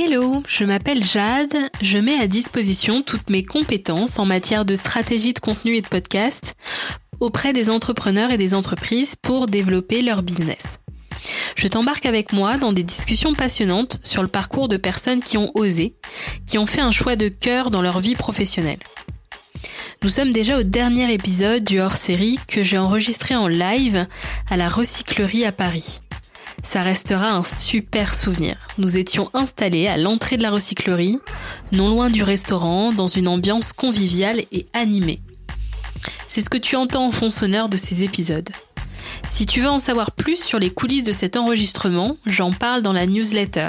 Hello, je m'appelle Jade, je mets à disposition toutes mes compétences en matière de stratégie de contenu et de podcast auprès des entrepreneurs et des entreprises pour développer leur business. Je t'embarque avec moi dans des discussions passionnantes sur le parcours de personnes qui ont osé, qui ont fait un choix de cœur dans leur vie professionnelle. Nous sommes déjà au dernier épisode du hors-série que j'ai enregistré en live à la recyclerie à Paris ça restera un super souvenir. Nous étions installés à l'entrée de la recyclerie, non loin du restaurant, dans une ambiance conviviale et animée. C'est ce que tu entends en fond sonore de ces épisodes. Si tu veux en savoir plus sur les coulisses de cet enregistrement, j'en parle dans la newsletter.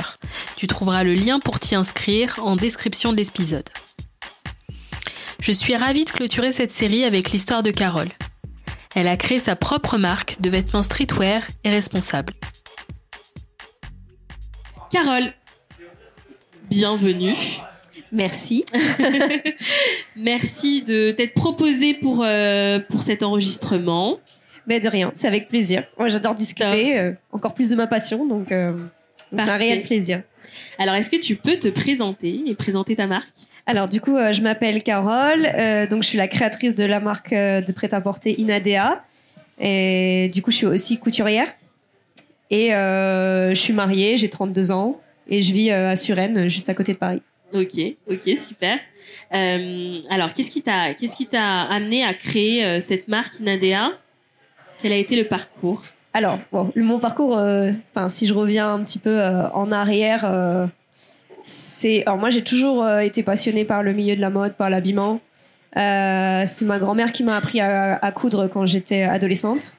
Tu trouveras le lien pour t'y inscrire en description de l'épisode. Je suis ravie de clôturer cette série avec l'histoire de Carole. Elle a créé sa propre marque de vêtements streetwear et responsable. Carole, bienvenue. Merci. Merci de t'être proposée pour, euh, pour cet enregistrement. Mais de rien, c'est avec plaisir. Moi, j'adore discuter, euh, encore plus de ma passion, donc euh, c'est un réel plaisir. Alors, est-ce que tu peux te présenter et présenter ta marque? Alors du coup, je m'appelle Carole, donc je suis la créatrice de la marque de prêt-à-porter Inadea. Et du coup, je suis aussi couturière. Et euh, je suis mariée, j'ai 32 ans et je vis euh, à Suresnes, juste à côté de Paris. Ok, ok, super. Euh, alors, qu'est-ce qui t'a, qu'est-ce qui t'a amené à créer cette marque Inadea? Quel a été le parcours? Alors, bon, mon parcours, enfin, si je reviens un petit peu en arrière, c'est, alors moi, j'ai toujours été passionnée par le milieu de la mode, par l'habillement. c'est ma grand-mère qui m'a appris à coudre quand j'étais adolescente.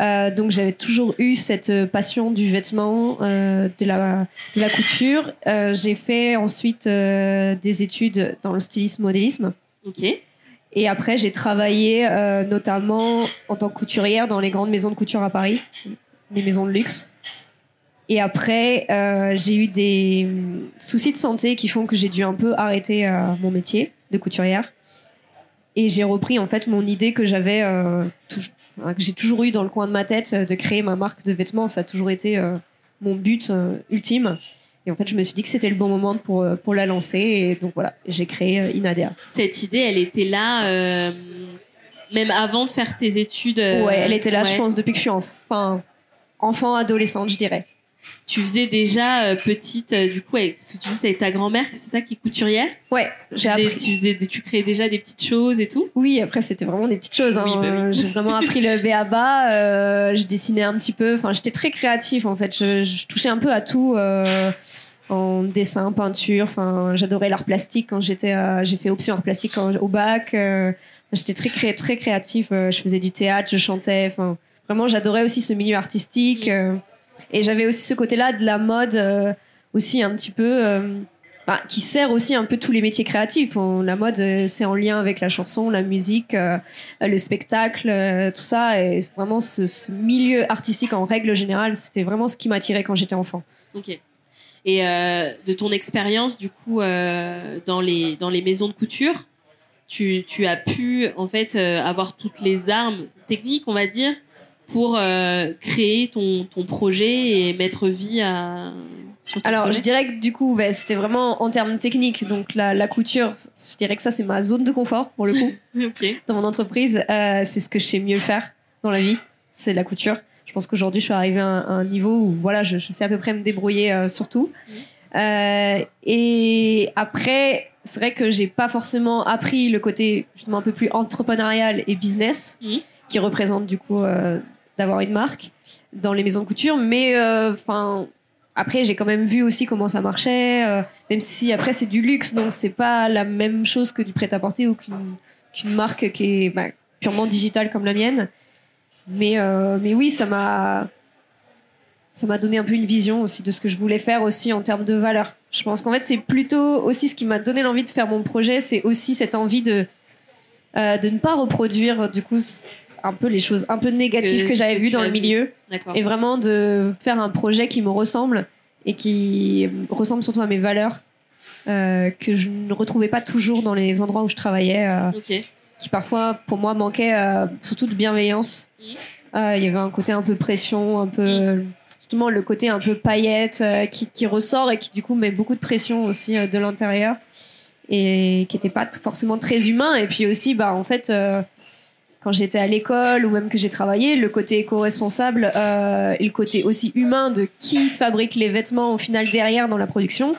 Euh, donc j'avais toujours eu cette passion du vêtement, euh, de, la, de la couture. Euh, j'ai fait ensuite des études dans le stylisme modélisme. Ok. Et après j'ai travaillé notamment en tant que couturière dans les grandes maisons de couture à Paris, les maisons de luxe. Et après j'ai eu des soucis de santé qui font que j'ai dû un peu arrêter mon métier de couturière. Et j'ai repris en fait mon idée que j'avais Hein, que j'ai toujours eu dans le coin de ma tête euh, de créer ma marque de vêtements. Ça a toujours été euh, mon but euh, ultime. Et en fait, je me suis dit que c'était le bon moment pour, pour la lancer. Et donc voilà, j'ai créé Inadea. Cette idée, elle était là même avant de faire tes études Ouais, elle était là, je pense, depuis que je suis enfin, enfant, adolescente, je dirais tu faisais déjà euh, petite, euh, du coup, parce que tu dis c'est ta grand-mère, c'est ça qui est couturière? Ouais, j'ai appris. Tu, faisais, tu créais déjà des petites choses et tout? Oui, après c'était vraiment des petites choses. Hein. Bah j'ai vraiment appris le B.A.B.A. Euh, je dessinais un petit peu. Enfin, j'étais très créatif en fait. Je, touchais un peu à tout. en dessin, peinture, enfin, j'adorais l'art plastique quand j'étais, j'ai fait option art plastique au bac. j'étais très très créatif. je faisais du théâtre, je chantais. Enfin, vraiment, j'adorais aussi ce milieu artistique. Et j'avais aussi ce côté-là de la mode euh, aussi un petit peu euh, bah, qui sert aussi un peu tous les métiers créatifs. la mode, euh, c'est en lien avec la chanson, la musique, le spectacle, tout ça. Et vraiment, ce, milieu artistique en règle générale, c'était vraiment ce qui m'attirait quand j'étais enfant. Ok. Et de ton expérience, du coup, dans, les, dans les maisons de couture, tu, tu as pu en fait avoir toutes les armes techniques, on va dire, pour euh, créer ton, ton, projet et mettre vie à. Alors, je dirais que du coup, bah, c'était vraiment en termes techniques. Donc, la, la, couture, je dirais que ça, c'est ma zone de confort pour le coup. Dans mon entreprise, euh, c'est ce que je sais mieux faire dans la vie, c'est la couture. Je pense qu'aujourd'hui, je suis arrivée à un, niveau où voilà, je, sais à peu près me débrouiller euh, sur tout. et après, c'est vrai que j'ai pas forcément appris le côté justement un peu plus entrepreneurial et business, qui représente du coup d'avoir une marque dans les maisons de couture, mais euh, enfin. après, j'ai quand même vu aussi comment ça marchait, euh, même si après c'est du luxe, donc c'est pas la même chose que du prêt-à-porter ou qu'une marque qui est bah, purement digitale comme la mienne. Mais, euh, mais oui, ça m'a ça m'a donné un peu une vision aussi de ce que je voulais faire aussi en termes de valeur. Je pense qu'en fait, c'est plutôt aussi ce qui m'a donné l'envie de faire mon projet, c'est aussi cette envie de, de ne pas reproduire du coup un peu les choses un peu négatives que, j'avais vues dans le milieu. Et vraiment de faire un projet qui me ressemble et qui ressemble surtout à mes valeurs euh, que je ne retrouvais pas toujours dans les endroits où je travaillais. Euh, qui parfois, pour moi, manquaient euh, surtout de bienveillance. Il y avait un côté un peu pression, un peu justement le côté un peu paillette qui, qui, ressort et qui du coup met beaucoup de pression aussi de l'intérieur et qui n'était pas forcément très humain. Et puis aussi, bah, en fait, quand j'étais à l'école ou même que j'ai travaillé, le côté éco-responsable euh, et le côté aussi humain de qui fabrique les vêtements au final derrière dans la production,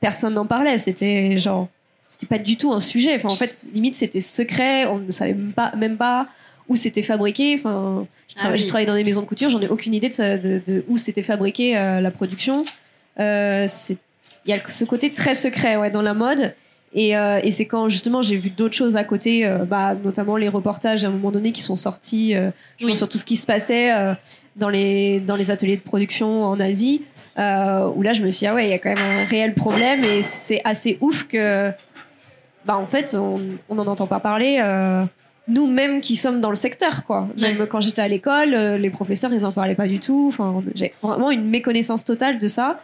personne n'en parlait. C'était genre, c'était pas du tout un sujet. Enfin, en fait, limite, c'était secret. On ne savait même pas, même pas où c'était fabriqué. Enfin, j'ai ah travaillé, dans des maisons de couture, j'en ai aucune idée de, de, où c'était fabriqué euh, la production. Euh, il y a ce côté très secret ouais, dans la mode. Euh, et, c'est quand justement j'ai vu d'autres choses à côté, euh, bah, notamment les reportages à un moment donné qui sont sortis euh, sur tout ce qui se passait dans, les, dans les ateliers de production en Asie, où là je me suis dit, ah ouais, il y a quand même un réel problème et c'est assez ouf que, bah, en fait, on n'en entend pas parler. nous-mêmes qui sommes dans le secteur, quoi. Même quand j'étais à l'école, les professeurs, ils en parlaient pas du tout. Enfin, j'ai vraiment une méconnaissance totale de ça.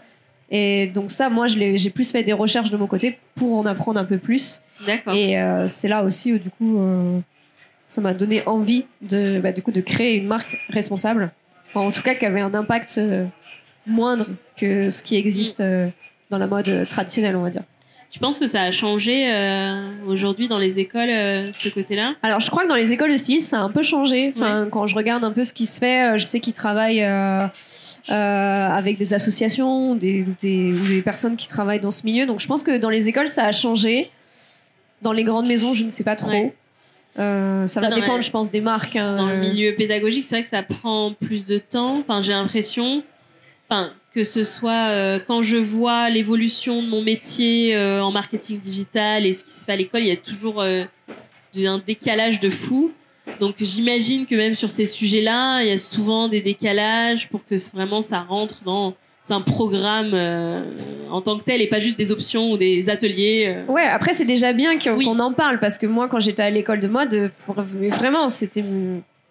Et donc ça, moi, j'ai plus fait des recherches de mon côté pour en apprendre un peu plus. D'accord. Et euh, c'est là aussi où du coup, euh, ça m'a donné envie de, bah, du coup, de créer une marque responsable. en tout cas, qui avait un impact euh, moindre que ce qui existe dans la mode traditionnelle, on va dire. Tu penses que ça a changé aujourd'hui dans les écoles, ce côté-là? Alors, je crois que dans les écoles de stylisme, ça a un peu changé. Enfin, Quand je regarde un peu ce qui se fait, je sais qu'ils travaillent euh, avec des associations des, des, ou des personnes qui travaillent dans ce milieu. Donc je pense que dans les écoles, ça a changé. Dans les grandes maisons, je ne sais pas trop. Euh, ça, va dépendre, je pense, des marques. Hein. Dans le milieu pédagogique, c'est vrai que ça prend plus de temps. Enfin, j'ai l'impression, enfin, que ce soit euh, quand je vois l'évolution de mon métier en marketing digital et ce qui se fait à l'école, il y a toujours un décalage de fou. Donc j'imagine que même sur ces sujets-là, il y a souvent des décalages pour que vraiment ça rentre dans un programme euh, en tant que tel et pas juste des options ou des ateliers. Euh. Ouais, après c'est déjà bien qu'on en parle parce que moi quand j'étais à l'école de mode, vraiment c'était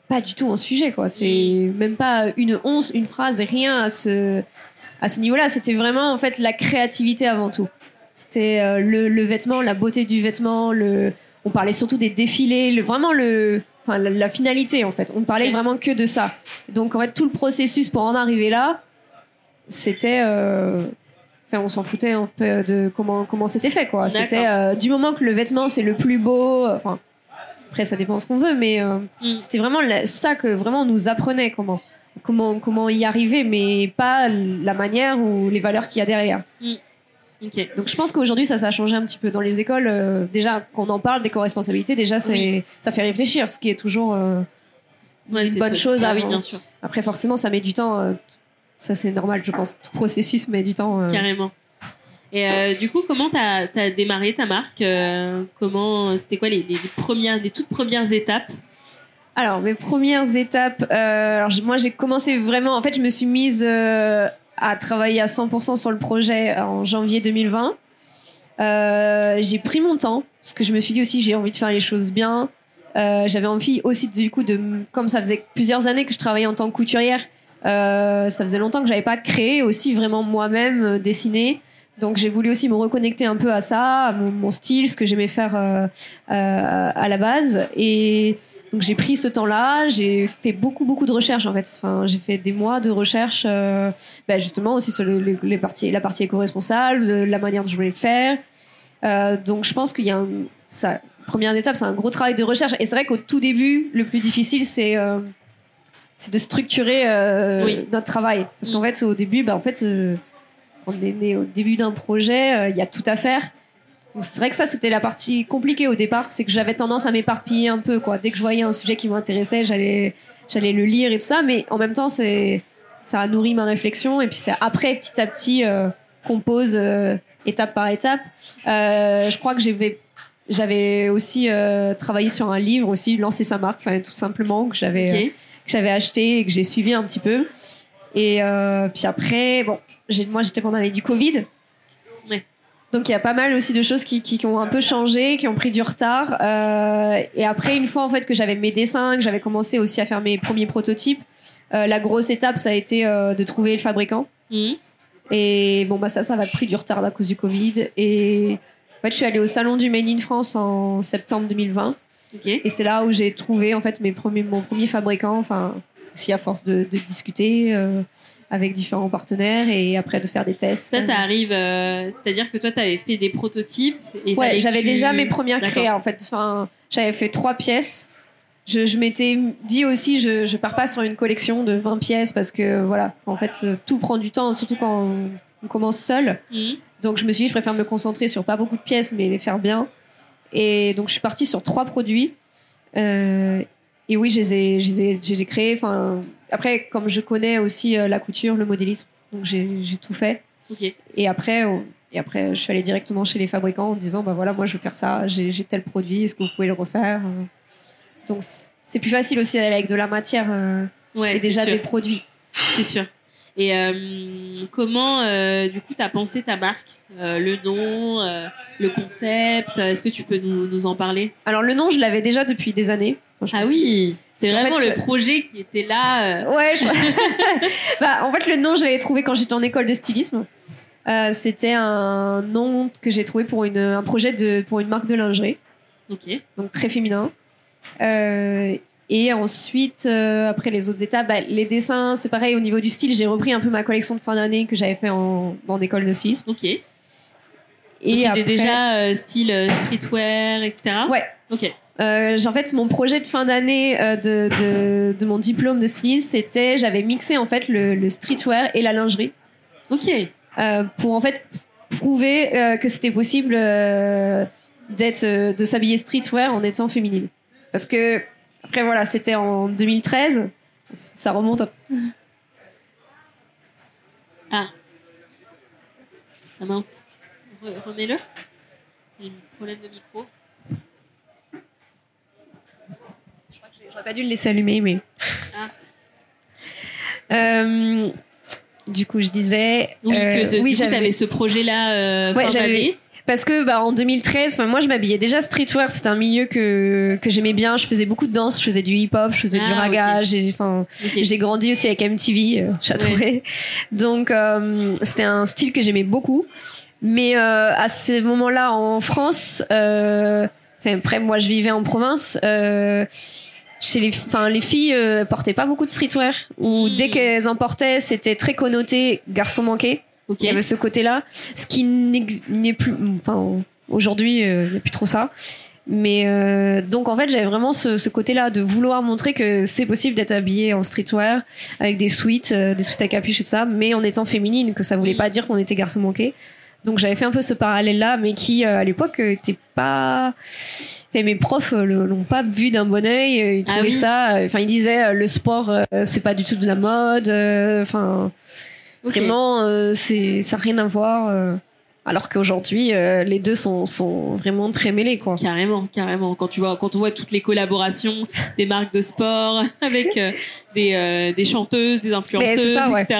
pas du tout un sujet quoi. C'est même pas une once, une phrase, rien à ce à ce niveau-là. C'était vraiment en fait la créativité avant tout. C'était euh, le, le, vêtement, la beauté du vêtement, le on parlait surtout des défilés, le, vraiment le enfin, la, finalité en fait. On ne parlait vraiment que de ça. Donc en fait, tout le processus pour en arriver là, c'était. Euh, enfin, on s'en foutait un peu de comment comment c'était fait quoi. C'était euh, du moment que le vêtement c'est le plus beau. Euh, enfin, après ça dépend ce qu'on veut, mais mm. c'était vraiment ça que vraiment on nous apprenait comment comment comment y arriver, mais pas la manière ou les valeurs qu'il y a derrière. Mm. Donc je pense qu'aujourd'hui ça, ça a changé un petit peu dans les écoles. Euh, déjà qu'on en parle des co-responsabilités, déjà c'est ça fait réfléchir, ce qui est toujours euh, une bonne chose. Ah, oui, bien sûr. Après forcément ça met du temps. Euh, ça c'est normal, je pense. Tout processus met du temps. Carrément. Et du coup, comment tu as, démarré ta marque Comment c'était quoi les, les, premières, les toutes premières étapes? Alors, mes premières étapes, alors moi j'ai commencé vraiment, en fait, je me suis mise à travailler à 100% sur le projet en janvier 2020. Euh, j'ai pris mon temps parce que je me suis dit aussi j'ai envie de faire les choses bien. Euh, j'avais envie aussi du coup de comme ça faisait plusieurs années que je travaillais en tant que couturière. Euh, ça faisait longtemps que j'avais pas créé aussi vraiment moi-même euh, dessiné. Donc j'ai voulu aussi me reconnecter un peu à ça, à mon, mon style, ce que j'aimais faire euh, euh, à la base. Et donc j'ai pris ce temps-là, j'ai fait beaucoup beaucoup de recherches en fait. Enfin, j'ai fait des mois de recherche, euh, ben justement aussi sur les, parties, la partie éco-responsable, la manière dont je voulais le faire. Euh, donc je pense qu'il y a un, ça, première étape, c'est un gros travail de recherche. Et c'est vrai qu'au tout début, le plus difficile, c'est euh, c'est de structurer euh, notre travail, parce qu'en mm. fait au début, ben en fait, on est né au début d'un projet, il y a tout à faire c'est vrai que ça, c'était la partie compliquée au départ. C'est que j'avais tendance à m'éparpiller un peu, quoi. Dès que je voyais un sujet qui m'intéressait, j'allais, j'allais le lire et tout ça. Mais en même temps, c'est, ça a nourri ma réflexion. Et puis c'est après, petit à petit, euh, qu'on pose euh, étape par étape. Euh, je crois que j'avais, j'avais aussi euh, travaillé sur un livre aussi, lancer sa marque, tout simplement que j'avais, que j'avais acheté et que j'ai suivi un petit peu. Et puis après, bon, j'ai, moi j'étais pendant l'année du Covid. Donc il y a pas mal aussi de choses qui, qui, ont un peu changé, qui ont pris du retard. Euh, et après, une fois en fait que j'avais mes dessins, que j'avais commencé aussi à faire mes premiers prototypes, euh, la grosse étape ça a été euh, de trouver le fabricant. Mhm. Et bon bah ça, ça va pris du retard à cause du Covid. Et en fait, je suis allée au salon du Made in France en septembre 2020. Et c'est là où j'ai trouvé en fait mes premiers, mon premier fabricant. Enfin, aussi à force de, de discuter. Avec différents partenaires et après de faire des tests. Ça, ça arrive. euh, C'est-à-dire que toi, tu avais fait des prototypes. Et Ouais, j'avais tu- déjà mes premières créas en fait. Enfin, j'avais fait trois pièces. Je, je m'étais dit aussi, je, je pars pas sur une collection de 20 pièces parce que voilà, en fait, euh, tout prend du temps, surtout quand on, on commence seul. Mhm. Donc je me suis dit, je préfère me concentrer sur pas beaucoup de pièces, mais les faire bien. Et donc je suis partie sur trois produits. Euh, et oui, je les ai, je les ai, je les ai créés. Enfin, après, comme je connais aussi euh, la couture, le modélisme, donc j'ai tout fait. Et après, on- et après, je suis allée directement chez les fabricants en disant, bah voilà, moi je veux faire ça, j'ai tel produit, est-ce que vous pouvez le refaire Euh, Donc c'est plus facile aussi d'aller avec de la matière euh, Ouais, et déjà sûr. des produits. C'est sûr. Et euh, comment, euh, du coup, tu as pensé ta marque Euh, Le nom, le concept Est-ce que tu peux nous, nous en parler? Alors le nom, je l'avais déjà depuis des années. Enfin, Ah oui C'est vraiment fait, le projet qui était là. euh, Ouais, je... bah, en fait, le nom, je l'avais trouvé quand j'étais en école de stylisme. Euh, C'était un nom que j'ai trouvé pour une, un projet de, pour une marque de lingerie, Ok. donc très féminin. Euh, et ensuite, après les autres étapes, bah, les dessins, c'est pareil au niveau du style. J'ai repris un peu ma collection de fin d'année que j'avais fait en, en école de stylisme. Ok. Et après- déjà style streetwear, etc. Ouais. Ok. Euh, en fait, mon projet de fin d'année euh, de, de, de mon diplôme de styliste, c'était j'avais mixé en fait le, le streetwear et la lingerie. Ok. euh, pour en fait prouver que c'était possible d'être de s'habiller streetwear en étant féminine parce que après voilà c'était en 2013 ça remonte à... Ah mince. Re- Remets-le. Problème de micro. J'aurais pas dû le laisser allumer mais Ah. Euh, du coup je disais Oui, euh, que de- oui j'avais t'avais ce projet-là euh, Ouais, j'avais-. Parce que bah, en 2013, enfin, moi je m'habillais déjà streetwear, c'était un milieu que, que j'aimais bien. Je faisais beaucoup de danse, je faisais du hip-hop, je faisais du Ah, raga. J'ai, grandi aussi avec MTV, euh, Châteauret. Donc euh, c'était un style que j'aimais beaucoup. Mais euh, à ce moment-là en France, euh, enfin après moi je vivais en province. Chez les, enfin les filles euh, portaient pas beaucoup de streetwear. Ou Hmm. dès qu'elles en portaient, c'était très connoté garçon manqué. Ok. Il y avait ce côté-là, ce qui n'est plus. Enfin, aujourd'hui, euh, il n'y a plus trop ça. Mais euh, donc en fait, j'avais vraiment ce, ce côté-là de vouloir montrer que c'est possible d'être habillé en streetwear avec des suites, euh, des suites à capuche et tout ça, mais en étant féminine, que ça voulait Mm. pas dire qu'on était garçon manqué. Donc j'avais fait un peu ce parallèle-là, mais qui euh, à l'époque euh, était pas. Enfin, mes profs euh, l'ont pas vu d'un bon œil. Ils Ah trouvaient oui. ça. Enfin, ils disaient le sport, c'est pas du tout de la mode. Enfin. Vraiment, c'est ça n'a rien à voir. Alors qu'aujourd'hui, euh, les deux sont, sont vraiment très mêlés, quoi. Carrément, carrément. Quand tu vois, quand on voit toutes les collaborations des marques de sport avec euh, des, euh, des chanteuses, des influenceuses, ça, ouais. etc.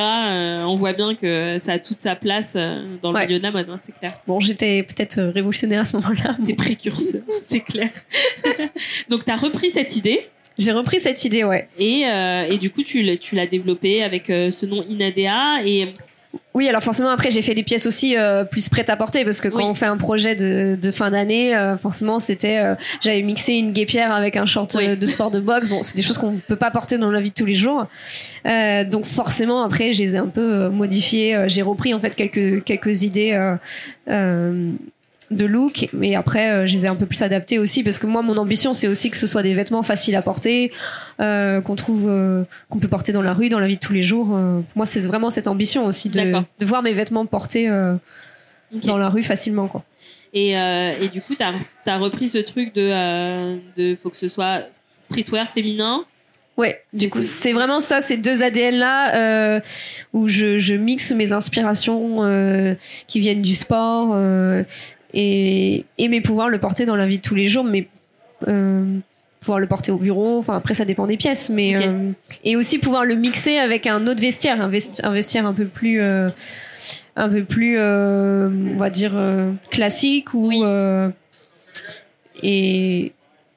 on voit bien que ça a toute sa place dans le Ouais. milieu de la mode, hein, c'est clair. Bon, j'étais peut-être révolutionnaire à ce moment-là. T'es précurseur, c'est clair. Donc t'as repris cette idée J'ai repris cette idée, ouais. et, et du coup tu l'as, tu développée avec ce nom Inadea et Oui, alors forcément, après, j'ai fait des pièces aussi euh, plus prêtes à porter parce que quand Oui. on fait un projet de, de fin d'année, euh, forcément, c'était. euh, J'avais mixé une guépière avec un short Oui. euh, de sport de boxe. Bon, c'est des choses qu'on peut pas porter dans la vie de tous les jours. Euh, donc, forcément, après, je les ai un peu euh, modifiées. J'ai repris, en fait, quelques, quelques idées. De look mais après euh, je les ai un peu plus adaptés aussi parce que moi mon ambition c'est aussi que ce soit des vêtements faciles à porter euh, qu'on trouve euh, qu'on peut porter dans la rue dans la vie de tous les jours. Pour moi c'est vraiment cette ambition aussi de, de voir mes vêtements portés dans la rue facilement quoi. Et, et du coup, tu as, repris ce truc de, de faut que ce soit streetwear féminin? ouais du coup c'est- vraiment ça ces deux ADN là euh, où je, je mixe mes inspirations euh, qui viennent du sport euh, et, mais pouvoir le porter dans la vie de tous les jours mais euh, pouvoir le porter au bureau enfin après ça dépend des pièces mais euh, et aussi pouvoir le mixer avec un autre vestiaire un, vest- un vestiaire un peu plus euh, un peu plus on va dire classique ou Oui. et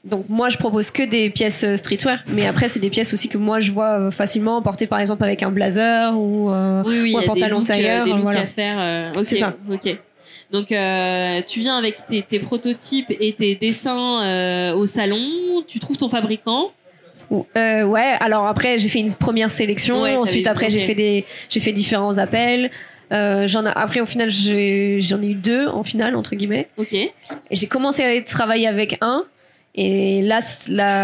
donc moi je propose que des pièces streetwear mais après c'est des pièces aussi que moi je vois facilement porter par exemple avec un blazer ou Oui, oui, ou un pantalon tailleur, des looks voilà. à faire. euh, ok, C'est ça. Ok. Donc, euh, tu viens avec tes, tes prototypes et tes dessins euh, au salon. Tu trouves ton fabricant? Euh, ouais, alors après j'ai fait une première sélection, Ouais, ensuite après j'ai fait des j'ai fait différents appels. Euh, j'en ai, après au final j'ai- j'en ai eu deux en finale entre guillemets. Ok. J'ai commencé à travailler avec un. Et là,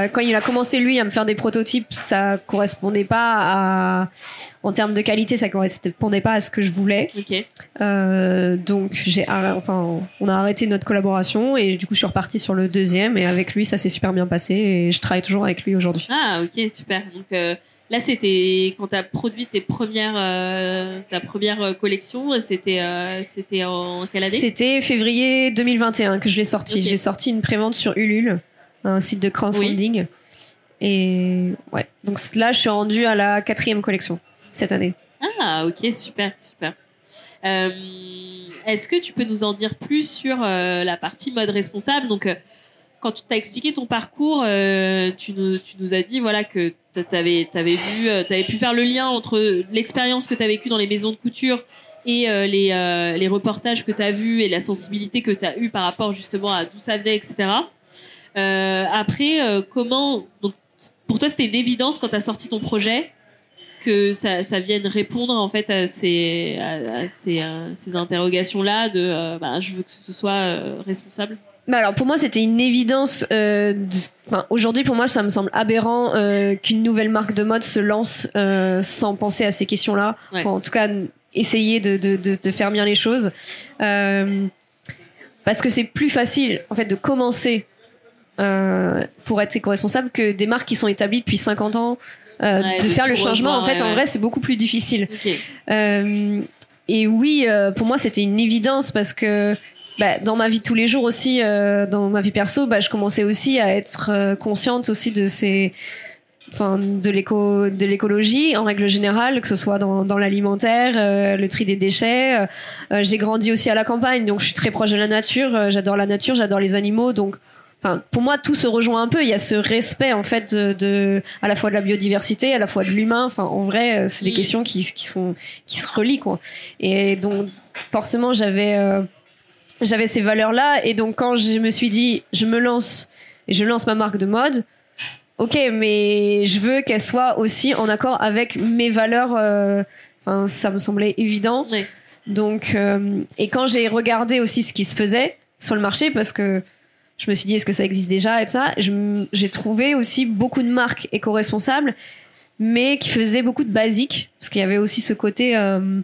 quand il a commencé lui à me faire des prototypes, ça correspondait pas à, en termes de qualité, ça correspondait pas à ce que je voulais. Euh, donc j'ai, enfin, on a arrêté notre collaboration et du coup je suis repartie sur le deuxième et avec lui ça s'est super bien passé et je travaille toujours avec lui aujourd'hui. Ah, ok, super. Donc euh, là, c'était quand tu as produit tes premières, euh, ta première collection, c'était c'était en quelle année? C'était février 2021 que je l'ai sorti. J'ai sorti une prévente sur Ulule, un site de crowdfunding. Et ouais, donc là je suis rendue à la quatrième collection cette année. Ah, ok, super, super. Euh, Est-ce que tu peux nous en dire plus sur euh, la partie mode responsable? Donc, euh, quand tu t'as expliqué ton parcours, tu, nous, tu nous as dit voilà que tu avais, vu, t'avais pu faire le lien entre l'expérience que tu as vécue dans les maisons de couture et les, les reportages que tu as vus et la sensibilité que tu as eue par rapport justement à d'où ça venait, etc. Euh, après, euh, comment. Donc, pour toi, c'était une évidence quand tu as sorti ton projet que ça, ça vienne répondre en fait à ces, à, à ces, euh, ces interrogations-là de euh, bah, je veux que ce soit euh, responsable? Bah alors pour moi c'était une évidence. Euh, de- enfin, Aujourd'hui pour moi ça me semble aberrant euh, qu'une nouvelle marque de mode se lance euh, sans penser à ces questions-là. Ouais. Enfin, en tout cas essayer de, de, de, de faire bien les choses. Euh, parce que c'est plus facile en fait de commencer euh, pour être éco-responsable que des marques qui sont établies depuis 50 ans. Euh, Ouais, de faire le changement en fait ouais, en vrai c'est beaucoup plus difficile. Euh, et oui, pour moi, c'était une évidence parce que bah, dans ma vie de tous les jours aussi, dans ma vie perso, bah, je commençais aussi à être consciente aussi de ces, enfin, de l'éco, de l'écologie en règle générale, que ce soit dans, dans l'alimentaire, euh, le tri des déchets. Euh, j'ai grandi aussi à la campagne, donc je suis très proche de la nature. Euh, j'adore la nature, j'adore les animaux, donc. Enfin, pour moi, tout se rejoint un peu. Il y a ce respect, en fait, de, de à la fois de la biodiversité, à la fois de l'humain. Enfin, en vrai, euh, c'est des questions qui, qui sont qui se relient, quoi. Et donc, forcément, j'avais euh, j'avais ces valeurs-là. Et donc, quand je me suis dit, je me lance et je lance ma marque de mode, ok, mais je veux qu'elle soit aussi en accord avec mes valeurs. euh, Enfin, ça me semblait évident. Donc, euh, et quand j'ai regardé aussi ce qui se faisait sur le marché, parce que je me suis dit, est-ce que ça existe déjà et tout ça, j'ai trouvé aussi beaucoup de marques éco-responsables, mais qui faisaient beaucoup de basiques, parce qu'il y avait aussi ce côté, euh,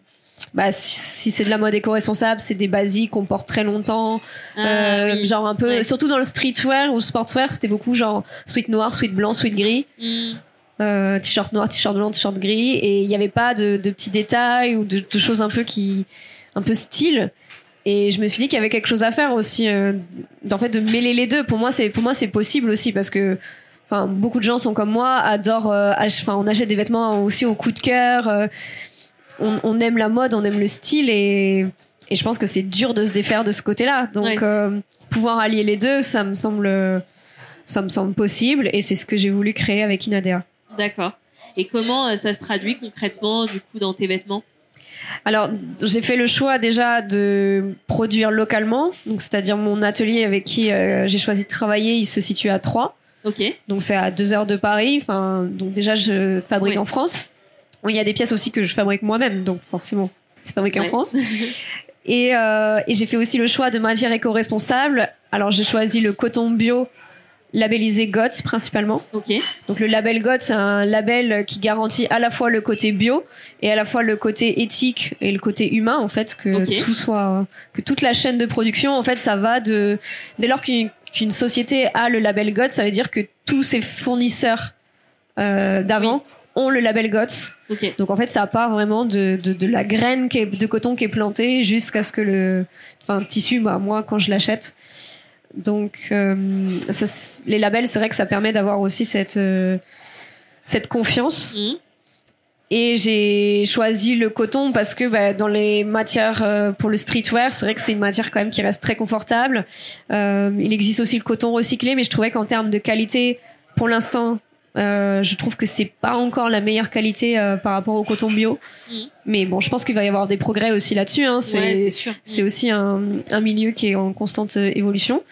bah, si, c'est de la mode éco-responsable, c'est des basiques qu'on porte très longtemps, Ah, euh, oui. genre un peu, Ouais. surtout dans le streetwear ou le sportswear, c'était beaucoup genre sweat noir, sweat blanc, sweat gris Hmm. euh, t-shirt noir, t-shirt blanc, t-shirt gris, et il n'y avait pas de, de petits détails ou de, de choses un peu qui, un peu style. Et je me suis dit qu'il y avait quelque chose à faire aussi, euh, d'en fait de mêler les deux. Pour moi, c'est pour moi c'est possible aussi parce que, enfin, beaucoup de gens sont comme moi, adorent, euh, enfin, on achète des vêtements aussi au coup de cœur. euh, on, on aime la mode, on aime le style, et, et je pense que c'est dur de se défaire de ce côté-là. Donc, euh, pouvoir allier les deux, ça me semble, ça me semble possible, et c'est ce que j'ai voulu créer avec Inadea. D'accord. Et comment ça se traduit concrètement du coup dans tes vêtements? Alors, j'ai fait le choix déjà de produire localement, donc c'est-à-dire mon atelier avec qui euh, j'ai choisi de travailler, il se situe à Troyes, Ok. donc c'est à deux heures de Paris. Enfin, donc déjà je fabrique Oui. en France. Il y a des pièces aussi que je fabrique moi-même, donc forcément c'est fabriqué Ouais. en France. Et, euh, et j'ai fait aussi le choix de matières éco-responsables. Alors j'ai choisi le coton bio labellisé GOTS principalement. Ok. Donc le label GOTS, c'est un label qui garantit à la fois le côté bio et à la fois le côté éthique et le côté humain en fait que tout soit que toute la chaîne de production en fait ça va de dès lors qu'une société a le label GOTS, ça veut dire que tous ses fournisseurs euh, d'avant ont le label GOTS. Ok. Donc en fait, ça part vraiment de, de, de la graine qui est- de coton qui est plantée jusqu'à ce que le, enfin tissu, bah, moi quand je l'achète. Donc euh, ça, les labels, c'est vrai que ça permet d'avoir aussi cette euh, cette confiance. Hmm. Et j'ai choisi le coton parce que bah, dans les matières euh, pour le streetwear, c'est vrai que c'est une matière quand même qui reste très confortable. Euh, il existe aussi le coton recyclé, mais je trouvais qu'en termes de qualité, pour l'instant, euh, je trouve que c'est pas encore la meilleure qualité euh, par rapport au coton bio. Mhm. Mais bon, je pense qu'il va y avoir des progrès aussi là-dessus. Hein. C'est Ouais, aussi un, un milieu qui est en constante euh, évolution.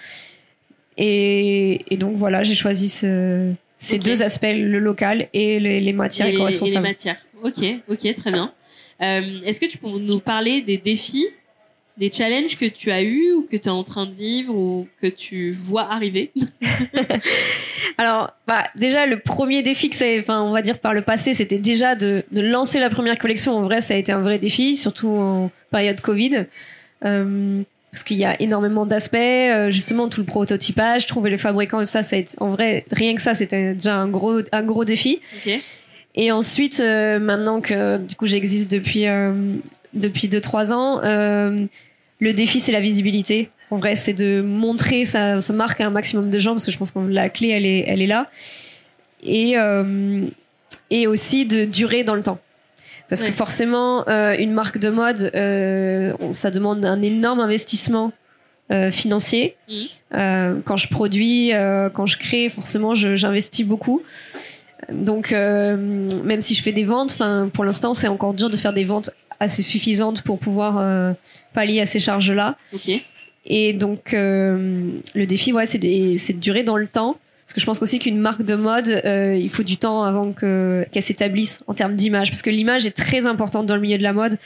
Et, et donc voilà, j'ai choisi ce, ces deux aspects, le local et les, matières éco-responsables. Et les matières. Ok, ok, très bien. Est-ce que tu peux nous parler des défis, des challenges que tu as eus ou que tu es en train de vivre ou que tu vois arriver? Alors, bah, déjà, le premier défi que c'est, enfin, on va dire par le passé, c'était déjà de, de, lancer la première collection. En vrai, ça a été un vrai défi, surtout en période Covid. Euh, parce qu'il y a énormément d'aspects, euh, justement tout le prototypage, trouver les fabricants, ça, ça a été, en vrai, rien que ça, c'était déjà un gros, un gros défi. Okay. Et ensuite, euh, maintenant que du coup j'existe depuis euh, depuis deux trois ans, euh, le défi c'est la visibilité. En vrai, c'est de montrer sa, sa marque à un maximum de gens parce que je pense que la clé elle est elle est là. Et et aussi de durer dans le temps. Parce que forcément, une marque de mode, ça demande un énorme investissement financier. Mmh. quand je produis, quand je crée, forcément, j'investis beaucoup. Donc, euh, même si je fais des ventes, enfin, pour l'instant, c'est encore dur de faire des ventes assez suffisantes pour pouvoir euh, pallier à ces charges-là. Et donc, euh, le défi, ouais, c'est de, de, durer dans le temps. Parce que je pense aussi qu'une marque de mode, il faut du temps avant que qu'elle s'établisse en termes d'image, parce que l'image est très importante dans le milieu de la mode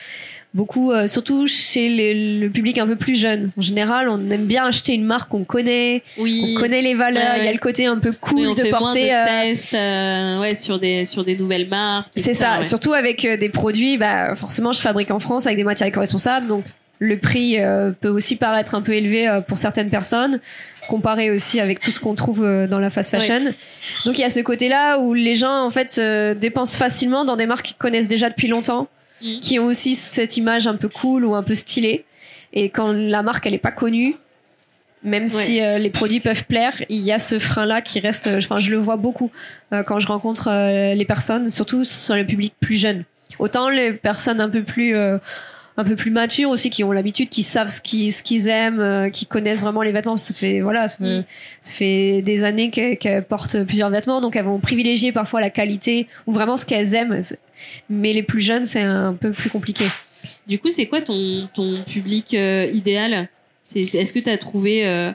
beaucoup, euh, surtout chez le public un peu plus jeune. En général, on aime bien acheter une marque qu'on connaît, oui. on connaît les valeurs. Il y a le côté un peu cool on de fait porter. Moins de euh, tests, euh, ouais, sur des sur des nouvelles marques. C'est ça, surtout avec des produits. Bah, forcément, je fabrique en France avec des matières éco-responsables, donc le prix peut aussi paraître un peu élevé pour certaines personnes, comparé aussi avec tout ce qu'on trouve dans la fast fashion. Donc il y a ce côté-là où les gens en fait dépensent facilement dans des marques qu'ils connaissent déjà depuis longtemps Mm. qui ont aussi cette image un peu cool ou un peu stylée. Et quand la marque elle est pas connue, même si euh, les produits peuvent plaire, il y a ce frein-là qui reste. Euh, enfin, je le vois beaucoup euh, quand je rencontre les personnes, surtout sur le public plus jeune. Autant les personnes un peu plus un peu plus matures aussi, qui ont l'habitude, qui savent ce qu'ils ce qu'ils aiment, euh, qui connaissent vraiment les vêtements. Ça fait voilà, ça, mm. fait des années qu'elles portent plusieurs vêtements, donc elles vont privilégier parfois la qualité ou vraiment ce qu'elles aiment. Mais les plus jeunes, c'est un peu plus compliqué. Du coup, c'est quoi ton ton public euh, idéal? Est-ce que tu as trouvé euh,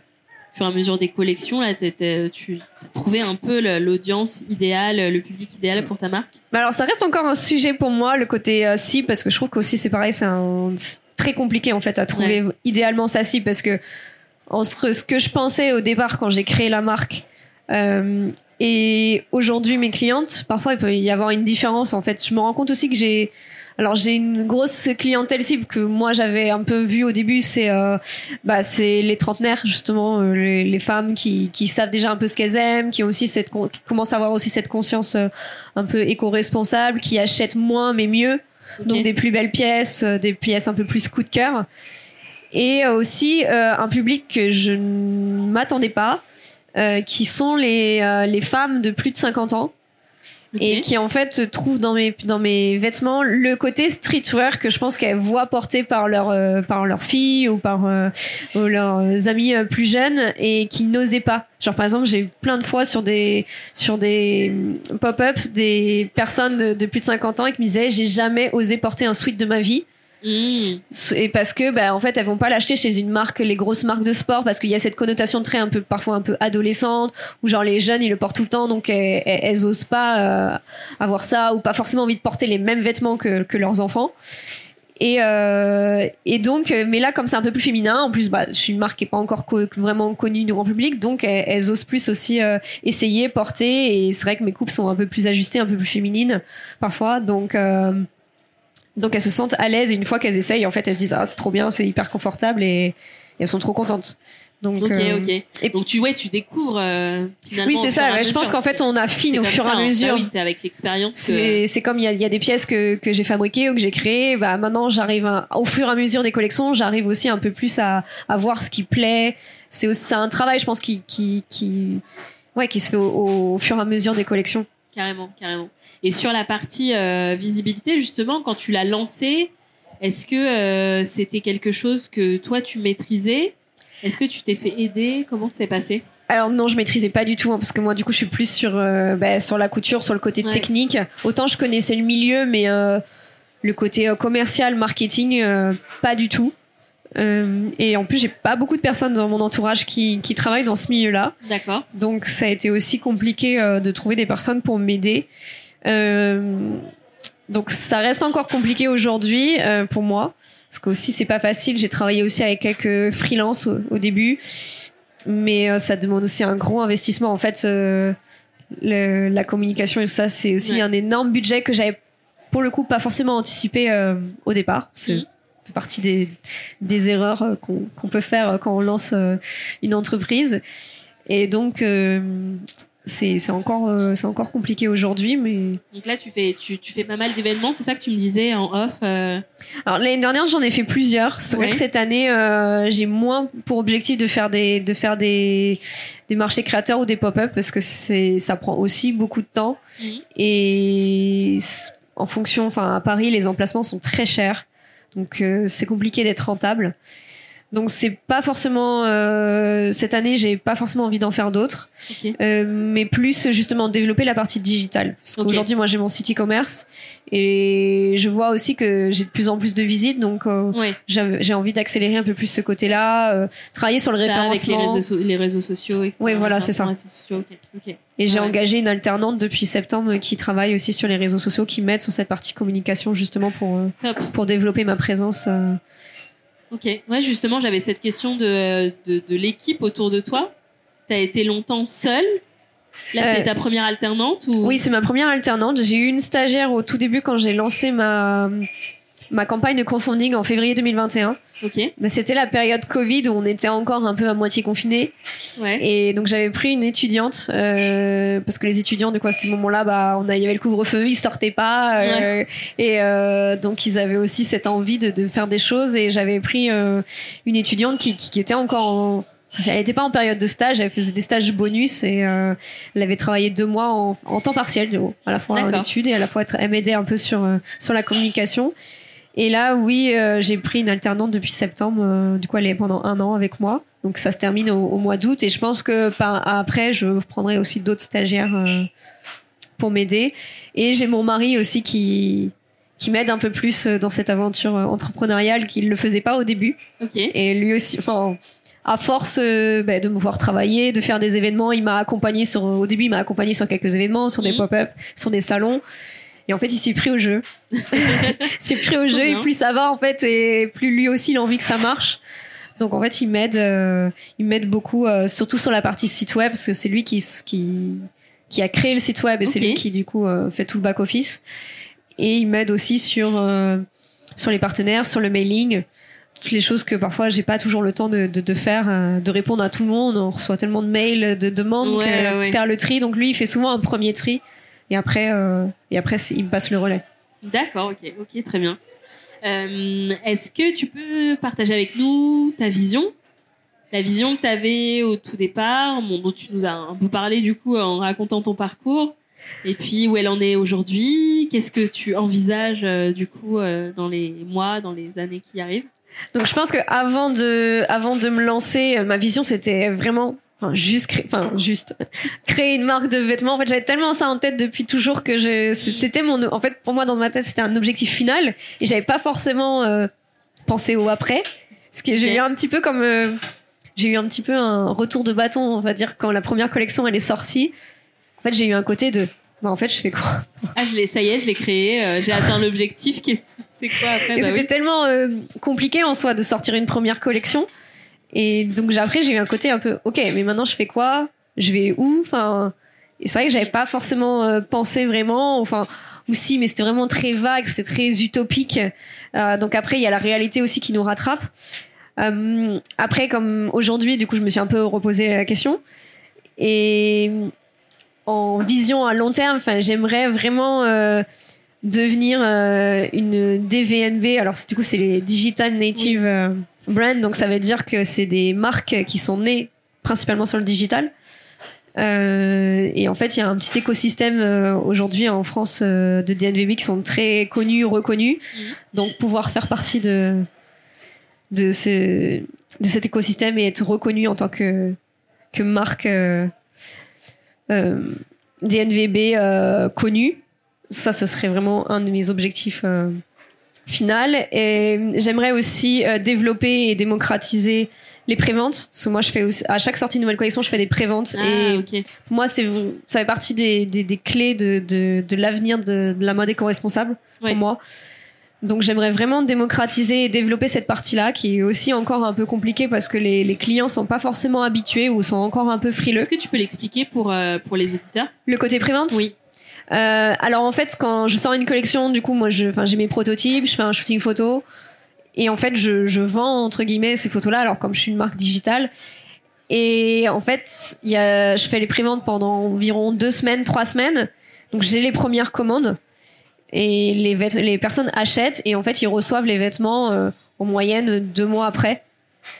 au fur et à mesure des collections, là, tu trouvé un peu l'audience idéale, le public idéal pour ta marque? Bah Alors, ça reste encore un sujet pour moi, le côté euh, cible, parce que je trouve qu'aussi c'est pareil, c'est très compliqué en fait à trouver idéalement sa cible, parce que entre ce que je pensais au départ quand j'ai créé la marque euh, et aujourd'hui mes clientes, parfois il peut y avoir une différence en fait. Je me rends compte aussi que j'ai alors j'ai une grosse clientèle cible que moi j'avais un peu vue au début, c'est euh, bah c'est les trentenaires justement, euh, les, les, femmes qui, qui savent déjà un peu ce qu'elles aiment, qui ont aussi cette qui commencent à avoir aussi cette conscience euh, un peu éco-responsable, qui achètent moins mais mieux, donc des plus belles pièces, des pièces un peu plus coup de cœur, et aussi un public que je ne m'attendais pas, qui sont les les femmes de plus de 50 ans et qui en fait trouve dans mes dans mes vêtements le côté streetwear que je pense qu'elles voient porter par leur euh, par leurs filles ou par euh, leurs amis euh, plus jeunes et qui n'osaient pas. Genre par exemple, j'ai eu plein de fois sur des sur des pop-up des personnes de, de, plus de 50 ans qui me disaient j'ai jamais osé porter un sweat de ma vie Mmh. Et parce que, bah, en fait, elles vont pas l'acheter chez une marque, les grosses marques de sport, parce qu'il y a cette connotation de un peu, parfois un peu adolescente, où genre les jeunes ils le portent tout le temps, donc elles, elles, osent pas euh, avoir ça, ou pas forcément envie de porter les mêmes vêtements que, que leurs enfants. Et, euh, et donc, mais là, comme c'est un peu plus féminin, en plus, bah, je suis une marque qui est pas encore vraiment connue du grand public, donc elles, osent plus aussi euh, essayer, porter. Et c'est vrai que mes coupes sont un peu plus ajustées, un peu plus féminines parfois. Donc, euh, donc elles se sentent à l'aise et une fois qu'elles essayent, en fait, elles se disent ah c'est trop bien, c'est hyper confortable et, elles sont trop contentes. Donc, ok, euh, ok. Et donc tu ouais, tu découvres euh, Oui, c'est ça. je pense qu'en fait, on affine au fur et à hein. mesure. Bah oui, c'est avec l'expérience. C'est comme il y a, y a, des pièces que, que j'ai fabriquées ou que j'ai créées. Bah maintenant, j'arrive au fur et à mesure des collections, j'arrive aussi un peu plus à, à voir ce qui plaît. C'est un travail, je pense, qui qui qui ouais, qui se fait au fur et à mesure des collections. Carrément, carrément. Et sur la partie euh, visibilité, justement, quand tu l'as lancé, est-ce que euh, c'était quelque chose que toi tu maîtrisais? Est-ce que tu t'es fait aider? Comment ça s'est passé? Alors non, je maîtrisais pas du tout hein, parce que moi du coup je suis plus sur euh, bah, sur la couture, sur le côté technique. Autant je connaissais le milieu, mais le côté commercial, marketing, pas du tout. Euh, et en plus, j'ai pas beaucoup de personnes dans mon entourage qui, qui travaillent dans ce milieu-là. D'accord. Donc, ça a été aussi compliqué euh, de trouver des personnes pour m'aider. Euh, donc, ça reste encore compliqué aujourd'hui euh, pour moi. Parce qu'aussi, c'est pas facile. J'ai travaillé aussi avec quelques freelances au, au début. Mais euh, ça demande aussi un gros investissement. En fait, euh, le- la communication et tout ça, c'est aussi Ouais. un énorme budget que j'avais, pour le coup, pas forcément anticipé euh, au départ. C'est Mhm. Fait partie des, des erreurs euh, qu'on qu'on peut faire euh, quand on lance euh, une entreprise. Et donc, c'est c'est encore, euh, c'est encore compliqué aujourd'hui. Mais Donc là, tu fais, tu, tu fais pas mal d'événements, c'est ça que tu me disais en off. euh, alors l'année dernière, j'en ai fait plusieurs. C'est vrai que cette année, euh, j'ai moins pour objectif de faire des, de faire des, des marchés créateurs ou des pop-up parce que c'est, ça prend aussi beaucoup de temps. Mhm. Et en fonction, enfin à Paris, les emplacements sont très chers, donc euh, c'est compliqué d'être rentable. Donc c'est pas forcément euh, cette année, j'ai pas forcément envie d'en faire d'autres, Ok. euh, mais plus justement développer la partie digitale. Parce qu'aujourd'hui, moi j'ai mon site e-commerce et je vois aussi que j'ai de plus en plus de visites, donc euh, Ouais. j'ai envie d'accélérer un peu plus ce côté-là, euh, travailler sur le Ça, avec les référencement. réseaux, so- les réseaux sociaux, etc. Ouais, voilà, c'est ça. Sociaux, ok. ok. Et j'ai Ouais. engagé une alternante depuis septembre qui travaille aussi sur les réseaux sociaux, qui m'aide sur cette partie communication justement pour, euh, pour développer ma présence. Ok. Ouais, justement, j'avais cette question de, de, de l'équipe autour de toi. Tu as été longtemps seule? Là, c'est Euh, ta première alternante ou... Oui, c'est ma première alternante. J'ai eu une stagiaire au tout début quand j'ai lancé ma, ma campagne de crowdfunding en février 2021. Ok. Mais c'était la période Covid où on était encore un peu à moitié confinés. Ouais. Et donc j'avais pris une étudiante euh, parce que les étudiants du coup à ce moment-là bah on a, il y avait le couvre-feu ils sortaient pas euh, et euh, donc ils avaient aussi cette envie de, de faire des choses et j'avais pris euh, une étudiante qui, qui, qui était encore en elle n'était pas en période de stage, elle faisait des stages bonus et euh, elle avait travaillé deux mois en, en temps partiel, à la fois en études et à la fois être- elle m'aidait un peu sur euh, sur la communication. Et là, oui, euh, j'ai pris une alternante depuis septembre. euh, du coup, elle est pendant un an avec moi. Donc, ça se termine au, au mois d'août. Et je pense que par, après, je prendrai aussi d'autres stagiaires euh, pour m'aider. Et j'ai mon mari aussi qui qui m'aide un peu plus euh, dans cette aventure euh, entrepreneuriale qu'il le faisait pas au début. Ok. Et lui aussi, enfin, à force euh, ben, de me voir travailler, de faire des événements, il m'a accompagné sur, au début, il m'a accompagné sur quelques événements, sur des Mhm. pop-up, sur des salons. Et en fait, il s'est pris au jeu. il s'est pris au jeu et plus ça va, en fait, et plus lui aussi, il a envie que ça marche. Donc, en fait, il m'aide, euh, il m'aide beaucoup, euh, surtout sur la partie site web, parce que c'est lui qui, qui, qui a créé le site web et c'est lui qui, du coup, euh, fait tout le back-office. Et il m'aide aussi sur, euh, sur les partenaires, sur le mailing toutes les choses que parfois j'ai pas toujours le temps de, de, de faire, euh, de répondre à tout le monde. On reçoit tellement de mails, de demandes, Ouais, que ouais. faire le tri. Donc lui, il fait souvent un premier tri et après, euh, et après, il me passe le relais. D'accord, ok, ok, très bien. Euh, Est-ce que tu peux partager avec nous ta vision? La vision que tu avais au tout départ, bon, dont tu nous as un peu parlé du coup en racontant ton parcours, et puis où elle en est aujourd'hui? Qu'est-ce que tu envisages euh, du coup euh, dans les mois, dans les années qui arrivent? Donc je pense que avant de, avant de me lancer, ma vision c'était vraiment Enfin, juste, créer, enfin, juste créer une marque de vêtements. En fait, j'avais tellement ça en tête depuis toujours que je, c'était mon, en fait, pour moi, dans ma tête, c'était un objectif final et j'avais pas forcément euh, pensé au après. Ce que j'ai eu un petit peu comme, euh, j'ai eu un petit peu un retour de bâton, on va dire, quand la première collection elle est sortie. En fait, j'ai eu un côté de, bah, en fait, je fais quoi? Ah, je l'ai, ça y est, je l'ai créé, euh, j'ai atteint l'objectif. C'est quoi après? Bah c'était oui. tellement euh, compliqué en soi de sortir une première collection. Et donc après j'ai eu un côté un peu ok mais maintenant je fais quoi? Je vais où? Enfin c'est vrai que j'avais pas forcément euh, pensé vraiment enfin ou si mais c'était vraiment très vague c'était très utopique. Euh, donc après il y a la réalité aussi qui nous rattrape. Euh, après comme aujourd'hui du coup je me suis un peu reposé la question. Et en vision à long terme enfin j'aimerais vraiment devenir une DVNB. Alors du coup c'est les Digital Native Brand, donc ça veut dire que c'est des marques qui sont nées principalement sur le digital. Euh, et en fait il y a un petit écosystème euh, aujourd'hui en France euh, de DNVB qui sont très connus, reconnus. Mhm. Donc pouvoir faire partie de de ce de cet écosystème et être reconnu en tant que que marque DNVB connue ça, ce serait vraiment un de mes objectifs euh, final. Et j'aimerais aussi euh, développer et démocratiser les préventes. Parce que moi, je fais aussi- à chaque sortie de nouvelle collection, je fais des préventes. Ah, et pour moi, c'est ça fait partie des, des, des clés de, de, de l'avenir de, de la mode éco-responsable Ouais. pour moi. Donc j'aimerais vraiment démocratiser et développer cette partie-là qui est aussi encore un peu compliquée parce que les, les clients sont pas forcément habitués ou sont encore un peu frileux. Est-ce que tu peux l'expliquer pour, euh, pour les auditeurs? Le côté prévente? Oui. Euh, alors en fait, quand je sors une collection, du coup, moi, j'ai mes prototypes, je fais un shooting photo, et en fait, je, vends entre guillemets ces photos-là. Alors comme je suis une marque digitale, et en fait, je fais les préventes pendant environ deux semaines, trois semaines. Donc j'ai les premières commandes, et les personnes achètent, et en fait, ils reçoivent les vêtements euh, en moyenne deux mois après.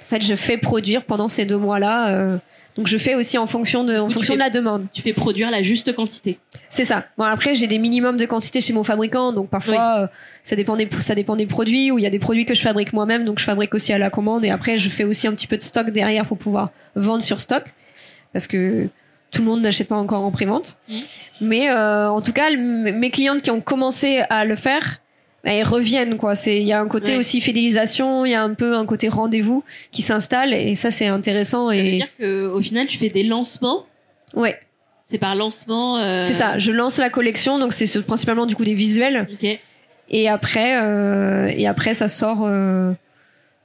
En fait, je fais produire pendant ces deux mois-là. euh, donc je fais aussi en fonction de, en fonction fais- de la demande. Tu fais produire la juste quantité. C'est ça. Bon après j'ai des minimums de quantité chez mon fabricant, donc parfois euh, ça dépend des ça dépend des produits ou il y a des produits que je fabrique moi-même, donc je fabrique aussi à la commande et après je fais aussi un petit peu de stock derrière pour pouvoir vendre sur stock parce que tout le monde n'achète pas encore en prévente. Mhm. Mais euh, en tout cas mes clientes qui ont commencé à le faire elles reviennent quoi. C'est il y a un côté Ouais. aussi fidélisation, il y a un peu un côté rendez-vous qui s'installe et ça c'est intéressant Ça veut et dire qu'au final, tu fais des lancements? ouais C'est par lancement. euh, c'est ça. Je lance la collection donc c'est ce- principalement du coup des visuels. Ok. Et après, euh, et après, ça sort euh,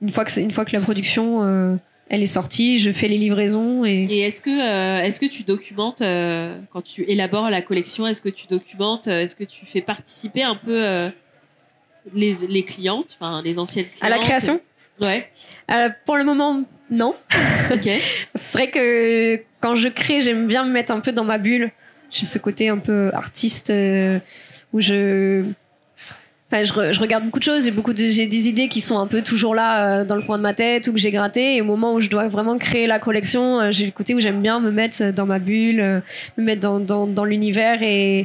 une fois que une fois que la production elle est sortie, je fais les livraisons et Et est-ce que, est-ce que tu documentes, quand tu élabores la collection, est-ce que tu documentes, est-ce que tu fais participer un peu les, les clientes, enfin les anciennes clientes à la création. Ouais, Euh, pour le moment, non. ok. C'est vrai que quand je crée, j'aime bien me mettre un peu dans ma bulle. J'ai ce côté un peu artiste euh, où je Enfin, je, re- je regarde beaucoup de choses, j'ai beaucoup de, j'ai des idées qui sont un peu toujours là euh, dans le coin de ma tête ou que j'ai gratté. Et au moment où je dois vraiment créer la collection, euh, j'ai le côté où j'aime bien me mettre dans ma bulle, euh, me mettre dans, dans, dans l'univers et,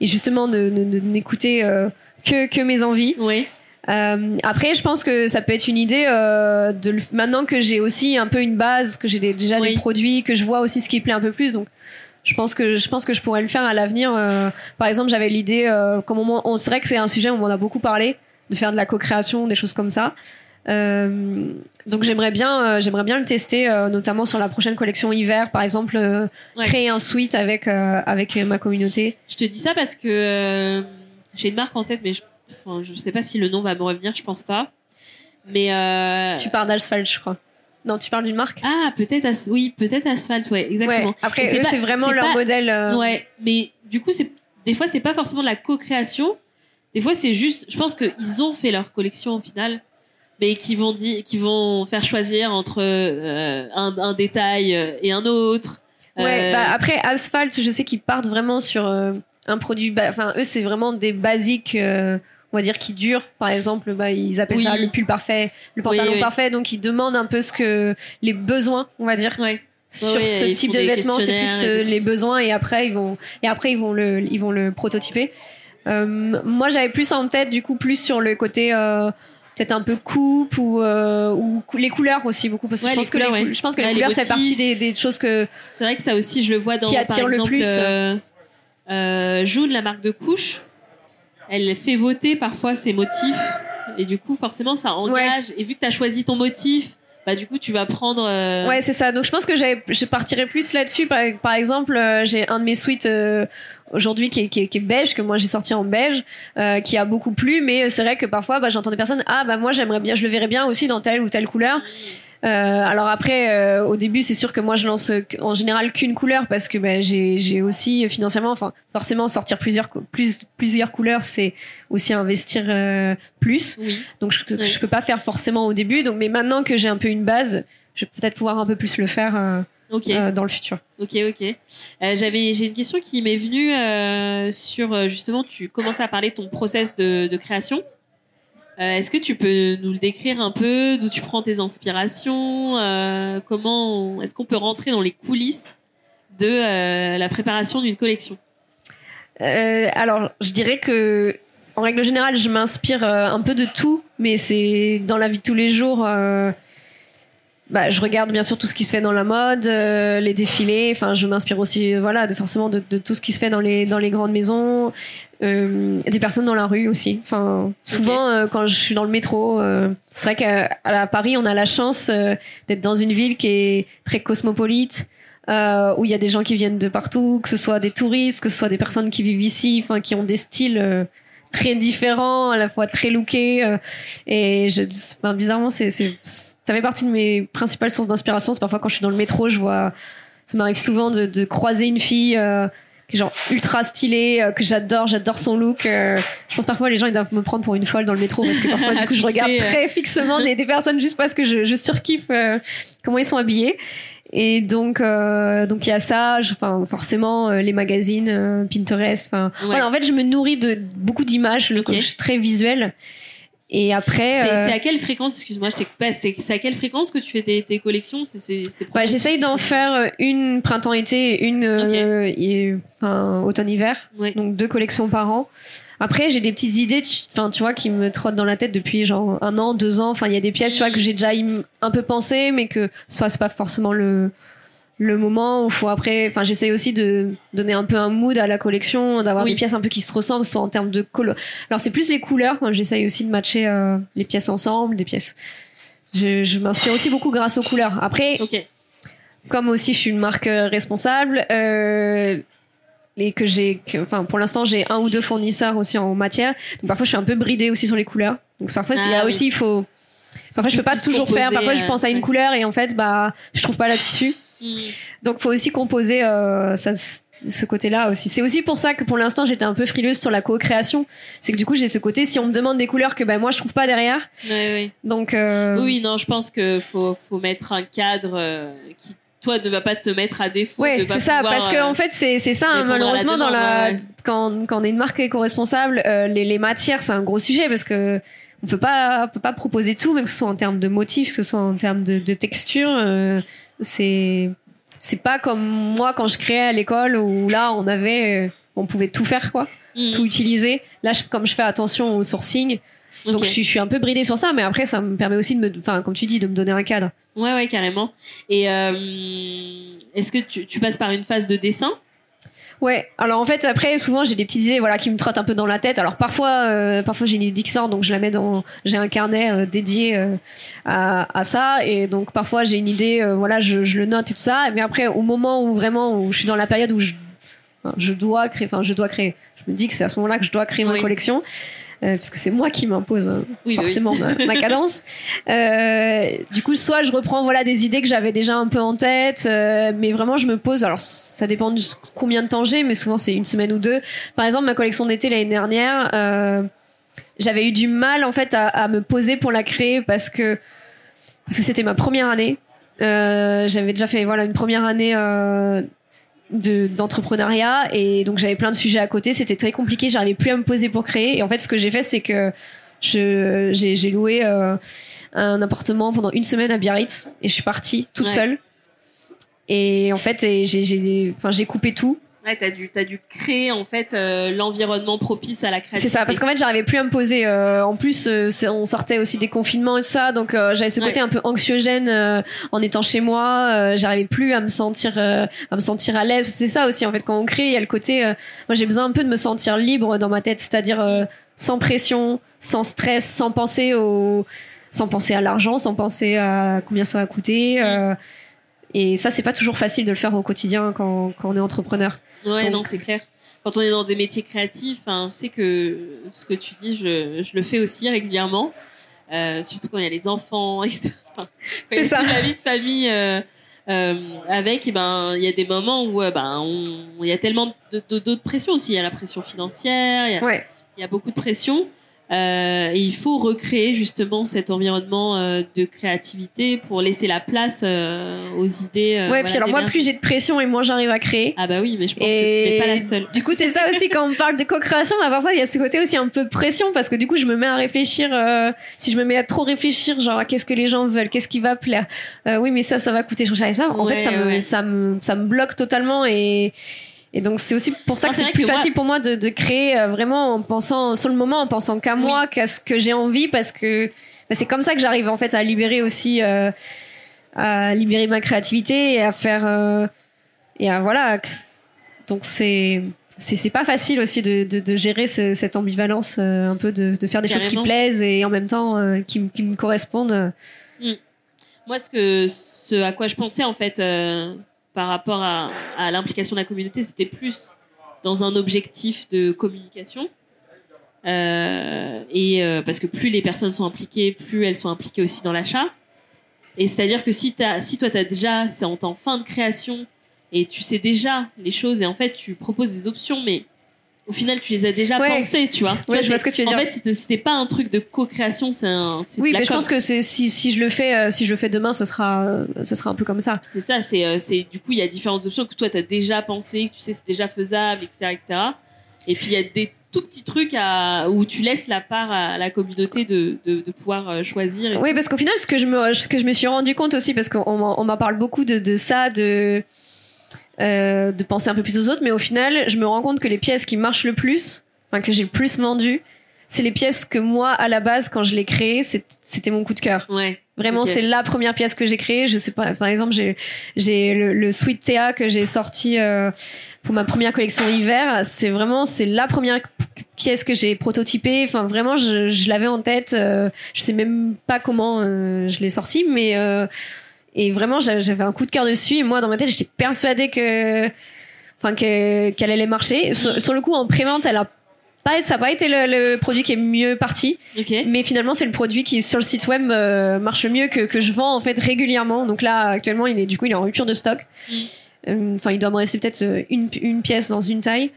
et justement ne, ne- n'écouter que, que mes envies. Oui. Euh, après, je pense que ça peut être une idée euh, de le- maintenant que j'ai aussi un peu une base, que j'ai déjà Oui. des produits, que je vois aussi ce qui plaît un peu plus. Donc, je pense que je pense que je pourrais le faire à l'avenir. Euh, par exemple, j'avais l'idée, euh, comme on, on c'est vrai que c'est un sujet où on en a beaucoup parlé, de faire de la co-création, des choses comme ça. Euh, donc j'aimerais bien, euh, j'aimerais bien le tester, euh, notamment sur la prochaine collection hiver, par exemple, euh, Ouais. créer un suite avec euh, avec ma communauté. Je te dis ça parce que euh, j'ai une marque en tête, mais je, enfin, je sais pas si le nom va me revenir, je pense pas. Mais euh, Tu parles d'Asphalt, je crois. Non, tu parles d'une marque. ah peut-être as- oui peut-être Asphalt, ouais exactement. Ouais. Après, eux, c'est vraiment leur pas- modèle. euh, Ouais, mais du coup, c'est des fois, c'est pas forcément de la co-création. Des fois, c'est juste. Je pense qu'ils ont fait leur collection au final, mais qui vont dire, qui vont faire choisir entre euh, un, un détail et un autre. Ouais, Euh, bah après Asphalt, je sais qu'ils partent vraiment sur euh, un produit. Enfin, eux, c'est vraiment des basiques, euh, on va dire, qui durent. Par exemple, bah, ils appellent ça le pull parfait, le pantalon Oui, oui. parfait. Donc, ils demandent un peu ce que les besoins, on va dire, ouais. sur ce type de vêtements. C'est plus euh, les besoins et après ils vont et après ils vont le ils vont le prototyper. Euh, moi, j'avais plus en tête du coup plus sur le côté. Peut-être un peu coupe ou, euh, ou cou- les couleurs aussi beaucoup parce que Ouais, je pense que les, ouais. je pense que Ouais, les couleurs fait partie des, des choses que C'est vrai que ça aussi, je le vois dans Qui par attire le plus. euh, euh, June, la marque de couche. Elle fait voter parfois ses motifs et du coup, forcément, ça engage. Et vu que tu as choisi ton motif, bah du coup, tu vas prendre. euh, Ouais, c'est ça. Donc je pense que je partirais plus là-dessus. Par, par exemple, euh, j'ai un de mes suites euh, aujourd'hui qui est, qui, est, qui est beige, que moi j'ai sorti en beige, euh, qui a beaucoup plu. Mais c'est vrai que parfois, bah, j'entends des personnes, ah bah moi j'aimerais bien, je le verrais bien aussi dans telle ou telle couleur. Euh, alors après, euh, au début, c'est sûr que moi je lance en général qu'une couleur parce que bah, j'ai aussi euh, financièrement, enfin forcément sortir plusieurs plus plusieurs couleurs, c'est aussi investir euh, plus. Oui. Donc je, Ouais. je peux pas faire forcément au début. Donc mais maintenant que j'ai un peu une base, je vais peut-être pouvoir un peu plus le faire euh, euh, dans le futur. Ok, ok. Euh, j'avais, j'ai une question qui m'est venue euh, sur justement, tu commençais à parler de ton process de, de création. Euh, est-ce que tu peux nous le décrire un peu, d'où tu prends tes inspirations, euh, comment, est-ce qu'on peut rentrer dans les coulisses de euh, la préparation d'une collection? Alors je dirais que en règle générale, je m'inspire un peu de tout, mais c'est dans la vie de tous les jours. bah, je regarde bien sûr tout ce qui se fait dans la mode, les défilés. Enfin, je m'inspire aussi, voilà, de, forcément de, de tout ce qui se fait dans les dans les grandes maisons. Des personnes dans la rue aussi. Enfin, souvent quand je suis dans le métro, c'est vrai qu'à à Paris, on a la chance d'être dans une ville qui est très cosmopolite. où il y a des gens qui viennent de partout, que ce soit des touristes, que ce soit des personnes qui vivent ici, enfin qui ont des styles très différent, à la fois très looké. Euh, et je, enfin, bizarrement, c'est, c'est, ça fait partie de mes principales sources d'inspiration. C'est parfois quand je suis dans le métro, je vois, ça m'arrive souvent de, de croiser une fille. Euh, qui est genre ultra stylée euh, que j'adore j'adore son look je pense parfois les gens ils doivent me prendre pour une folle dans le métro parce que parfois du coup je regarde très fixement des, des personnes juste parce que je, je surkiffe comment ils sont habillés et donc, euh, donc il y a ça. Enfin, forcément, euh, les magazines, euh, Pinterest. Enfin, en fait, je me nourris de beaucoup d'images, le okay. très visuel. Et après, c'est à quelle fréquence Excuse-moi, je t'ai coupé. C'est à quelle fréquence que tu fais tes, tes collections C'est ouais, J'essaye d'en faire une printemps-été, une enfin, automne-hiver. Donc deux collections par an. Après, j'ai des petites idées, enfin, tu vois, qui me trottent dans la tête depuis genre un an, deux ans. Enfin, il y a des pièces, tu vois, que j'ai déjà un peu pensé, mais que soit c'est pas forcément le le moment où faut après enfin j'essaye aussi de donner un peu un mood à la collection d'avoir des pièces un peu qui se ressemblent soit en termes de couleurs alors c'est plus les couleurs quand j'essaye aussi de matcher euh, les pièces ensemble des pièces je, je m'inspire aussi beaucoup grâce aux couleurs après comme aussi je suis une marque euh, responsable euh, et que j'ai, enfin pour l'instant j'ai un ou deux fournisseurs aussi en matière. Donc parfois je suis un peu bridée aussi sur les couleurs. Donc parfois il y a ah aussi il faut, parfois je peux pas toujours faire. Parfois je pense à une couleur et en fait bah je trouve pas la tissu. Hmm. Donc faut aussi composer euh, ça, ce côté-là aussi. C'est aussi pour ça que pour l'instant j'étais un peu frileuse sur la co-création. C'est que du coup j'ai ce côté si on me demande des couleurs que ben moi je trouve pas derrière. Ouais, oui. Donc euh... oui non je pense que faut faut mettre un cadre euh, qui toi ne va pas te mettre à défaut. Oui, c'est ça, parce que en fait c'est c'est ça hein, malheureusement dans la quand quand on est une marque éco-responsable, euh, les les matières c'est un gros sujet parce que on peut pas on peut pas proposer tout, même que ce soit en termes de motifs, que ce soit en termes de, de texture, euh, c'est c'est pas comme moi quand je créais à l'école où là on avait on pouvait tout faire quoi, mm. tout utiliser. Là comme je fais attention au sourcing, donc je, suis, un peu bridée sur ça, mais après ça me permet aussi de me, enfin comme tu dis, de me donner un cadre. Ouais ouais carrément. Et euh, est-ce que tu, tu passes par une phase de dessin? Ouais. Alors en fait après souvent j'ai des petites idées voilà qui me trottent un peu dans la tête. Alors parfois euh, parfois j'ai une sort donc je la mets dans j'ai un carnet euh, dédié euh, à, à ça et donc parfois j'ai une idée voilà je, je le note et tout ça. Mais après au moment où vraiment où je suis dans la période où je je dois créer enfin je dois créer. Je me dis que c'est à ce moment-là que je dois créer ma collection. Euh, parce que c'est moi qui m'impose hein, forcément Ma, cadence. Euh, du coup, soit je reprends voilà des idées que j'avais déjà un peu en tête, euh, mais vraiment je me pose. Alors ça dépend de combien de temps j'ai, mais souvent c'est une semaine ou deux. Par exemple, ma collection d'été l'année dernière, euh, j'avais eu du mal en fait à, à, me poser pour la créer parce que parce que c'était ma première année. j'avais déjà fait voilà une première année d'entrepreneuriat et donc j'avais plein de sujets à côté. C'était très compliqué. J'arrivais plus à me poser pour créer. Et en fait ce que j'ai fait c'est que je j'ai loué euh, un appartement pendant une semaine à Biarritz et je suis partie toute seule. Et en fait j'ai j'ai enfin j'ai coupé tout Ouais, t'as dû, as dû créer en fait euh, l'environnement propice à la création. C'est ça, parce qu'en fait j'arrivais plus à me poser. Euh, en plus, euh, on sortait aussi des confinements et tout ça, donc j'avais ce côté un peu anxiogène en étant chez moi. j'arrivais plus à me sentir, à me sentir à l'aise. C'est ça aussi en fait quand on crée, il y a le côté. moi, j'ai besoin un peu de me sentir libre dans ma tête, c'est-à-dire sans pression, sans stress, sans penser au, sans penser à l'argent, sans penser à combien ça va coûter. Et ça, c'est pas toujours facile de le faire au quotidien quand, quand on est entrepreneur. Ouais, non, c'est clair. Quand on est dans des métiers créatifs, hein, je sais que ce que tu dis, je, je le fais aussi régulièrement. Euh, surtout quand il y a les enfants, etc. c'est ça. la vie de famille euh, euh, avec, et ben, il y a des moments où euh, ben, il y a tellement d'autres de, de, pressions aussi. Il y a la pression financière, il y ouais. y a beaucoup de pression. Euh, et il faut recréer justement cet environnement euh, de créativité pour laisser la place euh, aux idées. Euh, ouais, puis alors moi, plus j'ai de pression et moins j'arrive à créer. Ah bah oui, mais je pense que tu n'es pas la seule. Du coup, c'est ça aussi quand on parle de co-création, bah, parfois il y a ce côté aussi un peu pression parce que du coup, je me mets à réfléchir. Euh, si je me mets à trop réfléchir, genre qu'est-ce que les gens veulent, qu'est-ce qui va plaire. oui, mais ça, ça va coûter. Ça. En ouais, fait, ça me, ouais. ça me, ça me bloque totalement et et donc c'est aussi pour ça que c'est plus facile pour moi de, de créer euh, vraiment en pensant sur le moment, en pensant qu'à moi, qu'à ce que j'ai envie, parce que bah, c'est comme ça que j'arrive en fait à libérer aussi, euh, à libérer ma créativité et à faire euh, et à voilà. Donc c'est c'est pas facile aussi de, de, gérer cette ambivalence un peu de, de, faire des choses qui plaisent et en même temps qui, qui, me correspondent. Mm. Moi, ce, que, ce à quoi je pensais en fait par rapport à, l'implication de la communauté, c'était plus dans un objectif de communication. Euh, et euh, parce que plus les personnes sont impliquées, plus elles sont impliquées aussi dans l'achat. Et c'est-à-dire que si, as, si toi, tu as déjà, c'est en fin de création, et tu sais déjà les choses, et en fait, tu proposes des options, mais au final, tu les as déjà pensées, tu vois. Ouais, je vois ce que tu veux dire. En fait, c'était pas un truc de co-création, c'est un. Oui, mais je pense que si, si je le fais, euh, si je le fais demain, ce sera, ce sera un peu comme ça. C'est ça, c'est, c'est, du coup, il y a différentes options que toi, tu as déjà pensé, que tu sais, c'est déjà faisable, etc., etc. Et puis, il y a des tout petits trucs à, où tu laisses la part à la communauté de, de, de pouvoir euh, choisir. Oui, parce qu'au final, ce que je me, ce que je me suis rendu compte aussi, parce qu'on on m'en parle beaucoup de, de ça, de, euh, de penser un peu plus aux autres, mais au final, je me rends compte que les pièces qui marchent le plus, enfin, que j'ai le plus vendues, c'est les pièces que moi, à la base, quand je les créées, c'était mon coup de cœur. Ouais. Vraiment, c'est la première pièce que j'ai créée. Je sais pas, par exemple, j'ai j'ai le, le, Sweet Thea que j'ai sorti euh, pour ma première collection hiver. C'est vraiment, c'est la première pièce que j'ai prototypée. Enfin, vraiment, je, je l'avais en tête. Euh, je sais même pas comment euh, je l'ai sorti, mais euh, et vraiment, j'avais un coup de cœur dessus. Et moi, dans ma tête, j'étais persuadée que, enfin, qu'elle allait marcher. Sur, sur, le coup, en prévente, elle a ça n'a pas été le, produit qui est mieux parti. Mais finalement, c'est le produit qui, sur le site web, euh, marche mieux, que, que je vends en fait régulièrement. Donc là, actuellement, il est, du coup, il est en rupture de stock. Mm. Euh, enfin, il doit me rester peut-être euh, une, une pièce dans une taille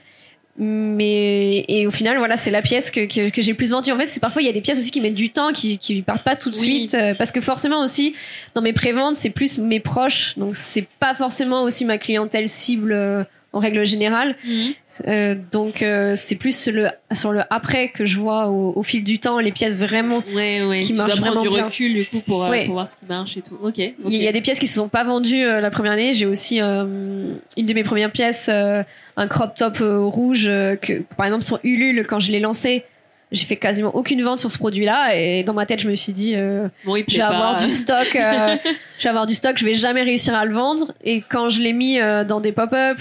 mais et au final voilà c'est la pièce que, que, que j'ai plus vendue. En fait c'est parfois il y a des pièces aussi qui mettent du temps qui qui partent pas tout de suite parce que forcément aussi dans mes préventes c'est plus mes proches. Donc c'est pas forcément aussi ma clientèle cible en règle générale. Mhm. Euh, donc euh, c'est plus le sur le après que je vois au, fil du temps les pièces vraiment qui marchent vraiment du bien. recul du coup pour, euh, pour, voir ce qui marche et tout. Ok. Il y a des pièces qui se sont pas vendues la première année. J'ai aussi une de mes premières pièces, un crop top rouge que par exemple sur Ulule quand je l'ai lancé j'ai fait quasiment aucune vente sur ce produit-là et dans ma tête je me suis dit euh, je vais avoir du stock euh, je vais avoir du stock je vais jamais réussir à le vendre et quand je l'ai mis euh, dans des pop-up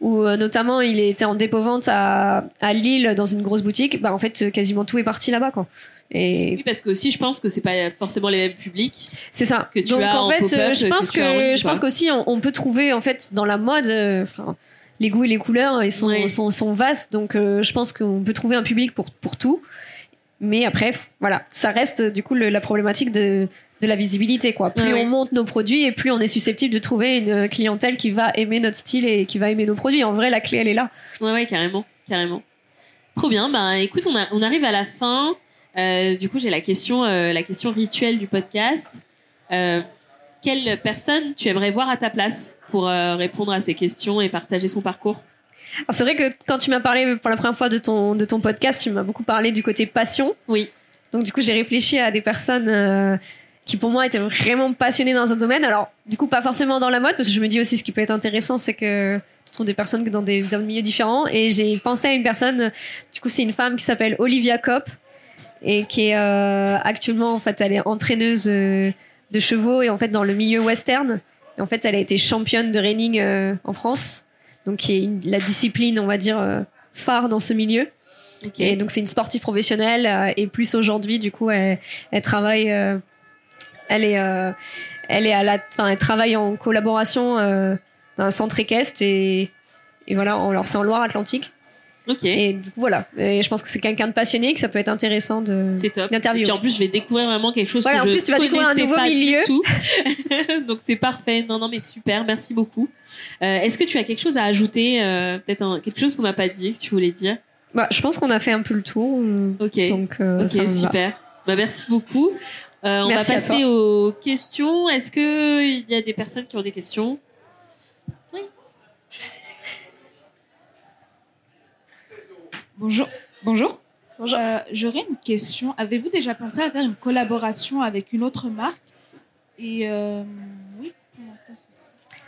ou euh, notamment il était en dépôt vente à, à Lille dans une grosse boutique bah en fait quasiment tout est parti là-bas quoi et oui, parce que aussi, je pense que c'est pas forcément les mêmes publics. C'est ça. Que tu Donc en, fait, je pense que, je pense qu'aussi on, on, peut trouver en fait dans la mode, enfin, les goûts et les couleurs ils sont, sont, sont, vastes, donc euh, je pense qu'on peut trouver un public pour, pour tout. Mais après, voilà, ça reste du coup le, la problématique de, de la visibilité. Quoi. Plus on monte nos produits et plus on est susceptible de trouver une clientèle qui va aimer notre style et qui va aimer nos produits. En vrai, la clé, elle est là. Ouais, ouais, carrément. carrément. Trop bien. Ben, écoute, on, a, on arrive à la fin. Euh, du coup, j'ai la question, euh, la question rituelle du podcast. Quelle personne tu aimerais voir à ta place pour euh, répondre à ces questions et partager son parcours? C'est vrai que quand tu m'as parlé pour la première fois de ton, de ton podcast, tu m'as beaucoup parlé du côté passion. Oui. Donc du coup, j'ai réfléchi à des personnes euh, qui pour moi étaient vraiment passionnées dans un domaine. Alors du coup, pas forcément dans la mode, parce que je me dis aussi ce qui peut être intéressant, c'est que tu trouves des personnes dans des, dans des milieux différents. Et j'ai pensé à une personne, du coup, c'est une femme qui s'appelle Olivia Kopp et qui est euh, actuellement, en fait, elle est entraîneuse de chevaux et en fait dans le milieu western. en fait, elle a été championne de reining euh, en France, donc qui est la discipline, on va dire, euh, phare dans ce milieu. Et donc c'est une sportive professionnelle euh, et plus aujourd'hui, du coup, elle, elle travaille, elle est, elle est à la, enfin, elle travaille en collaboration dans un centre équestre et, et voilà, alors c'est en Loire-Atlantique. Ok. Et voilà. Et je pense que c'est quelqu'un de passionné, que ça peut être intéressant de d'interviewer. Et en plus, je vais découvrir vraiment quelque chose voilà, que en plus, tu vas découvrir un nouveau milieu. Tout. Donc c'est parfait. Non, non, mais super. Merci beaucoup. Euh, Est-ce que tu as quelque chose à ajouter euh, Peut-être quelque chose qu'on n'a pas dit, que tu voulais dire? Bah, je pense qu'on a fait un peu le tour. Ok. Donc, euh, ok, super. Bah, merci beaucoup. Euh, on va passer aux questions. Est-ce que il y a des personnes qui ont des questions? Bonjour. Bonjour. Euh, j'aurais une question. Avez-vous déjà pensé à faire une collaboration avec une autre marque? Et euh, oui.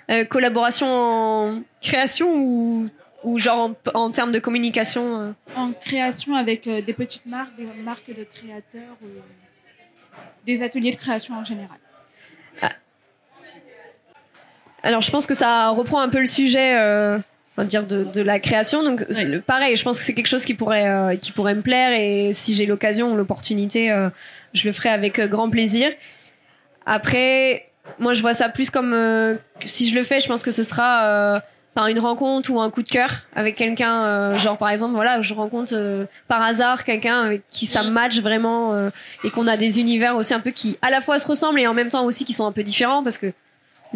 Euh, collaboration en création ou, ou genre en, termes de communication En création avec des petites marques, des marques de créateurs, des ateliers de création en général. Ah. Alors je pense que ça reprend un peu le sujet dire de, de, la création. Donc pareil, je pense que c'est quelque chose qui pourrait euh, qui pourrait me plaire et si j'ai l'occasion ou l'opportunité, euh, je le ferai avec euh, grand plaisir. Après, moi je vois ça plus comme si je le fais, je pense que ce sera par une rencontre ou un coup de cœur avec quelqu'un genre par exemple voilà je rencontre par hasard quelqu'un avec qui ça mm. match vraiment et qu'on a des univers aussi un peu qui à la fois se ressemblent et en même temps aussi qui sont un peu différents parce que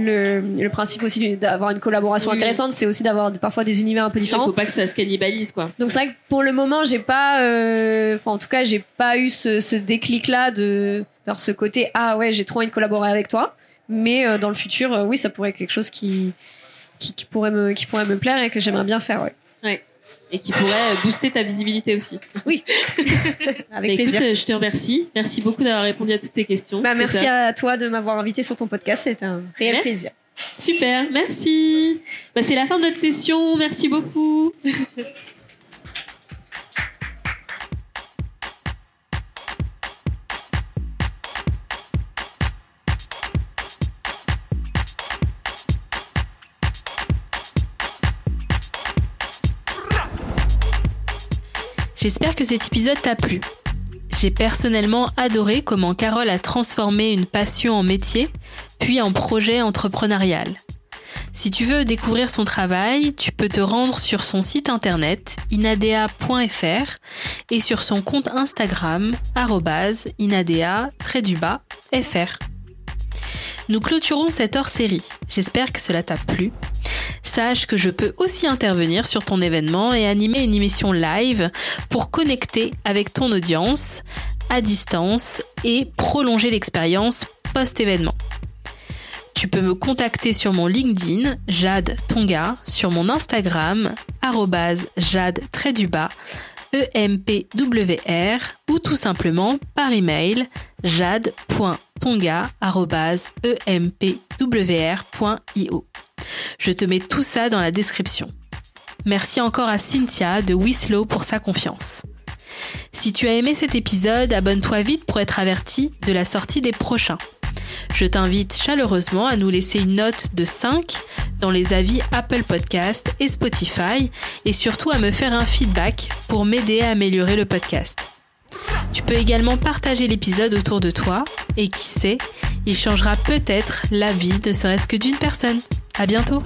le, le, principe aussi d'avoir une collaboration intéressante, c'est aussi d'avoir parfois des univers un peu différents. Il faut pas que ça se cannibalise, quoi. Donc c'est vrai que pour le moment, j'ai pas, euh, en tout cas, j'ai pas eu ce, ce déclic-là de, d'avoir ce côté ah ouais, j'ai trop envie de collaborer avec toi. Mais euh, dans le futur, euh, oui, ça pourrait être quelque chose qui, qui, qui, pourrait me, qui pourrait me plaire et que j'aimerais bien faire, ouais. Et qui pourrait booster ta visibilité aussi. Oui, avec bah, plaisir. Écoute, je te remercie. Merci beaucoup d'avoir répondu à toutes tes questions. Bah, merci à toi de m'avoir invité sur ton podcast. C'était un réel plaisir. Super, merci. Bah, c'est la fin de notre session. Merci beaucoup. J'espère que cet épisode t'a plu. J'ai personnellement adoré comment Carole a transformé une passion en métier, puis en projet entrepreneurial. Si tu veux découvrir son travail, tu peux te rendre sur son site internet inadea.fr et sur son compte Instagram inadea-fr. Nous clôturons cette hors-série. J'espère que cela t'a plu sache que je peux aussi intervenir sur ton événement et animer une émission live pour connecter avec ton audience à distance et prolonger l'expérience post-événement. Tu peux me contacter sur mon LinkedIn, Jade Tonga, sur mon Instagram, Jade EMPWR ou tout simplement par email jade.tonga.empwr.io. Je te mets tout ça dans la description. Merci encore à Cynthia de Wislow pour sa confiance. Si tu as aimé cet épisode, abonne-toi vite pour être averti de la sortie des prochains. Je t'invite chaleureusement à nous laisser une note de 5 dans les avis Apple Podcast et Spotify et surtout à me faire un feedback pour m'aider à améliorer le podcast. Tu peux également partager l'épisode autour de toi et qui sait, il changera peut-être la vie ne serait-ce que d'une personne. À bientôt!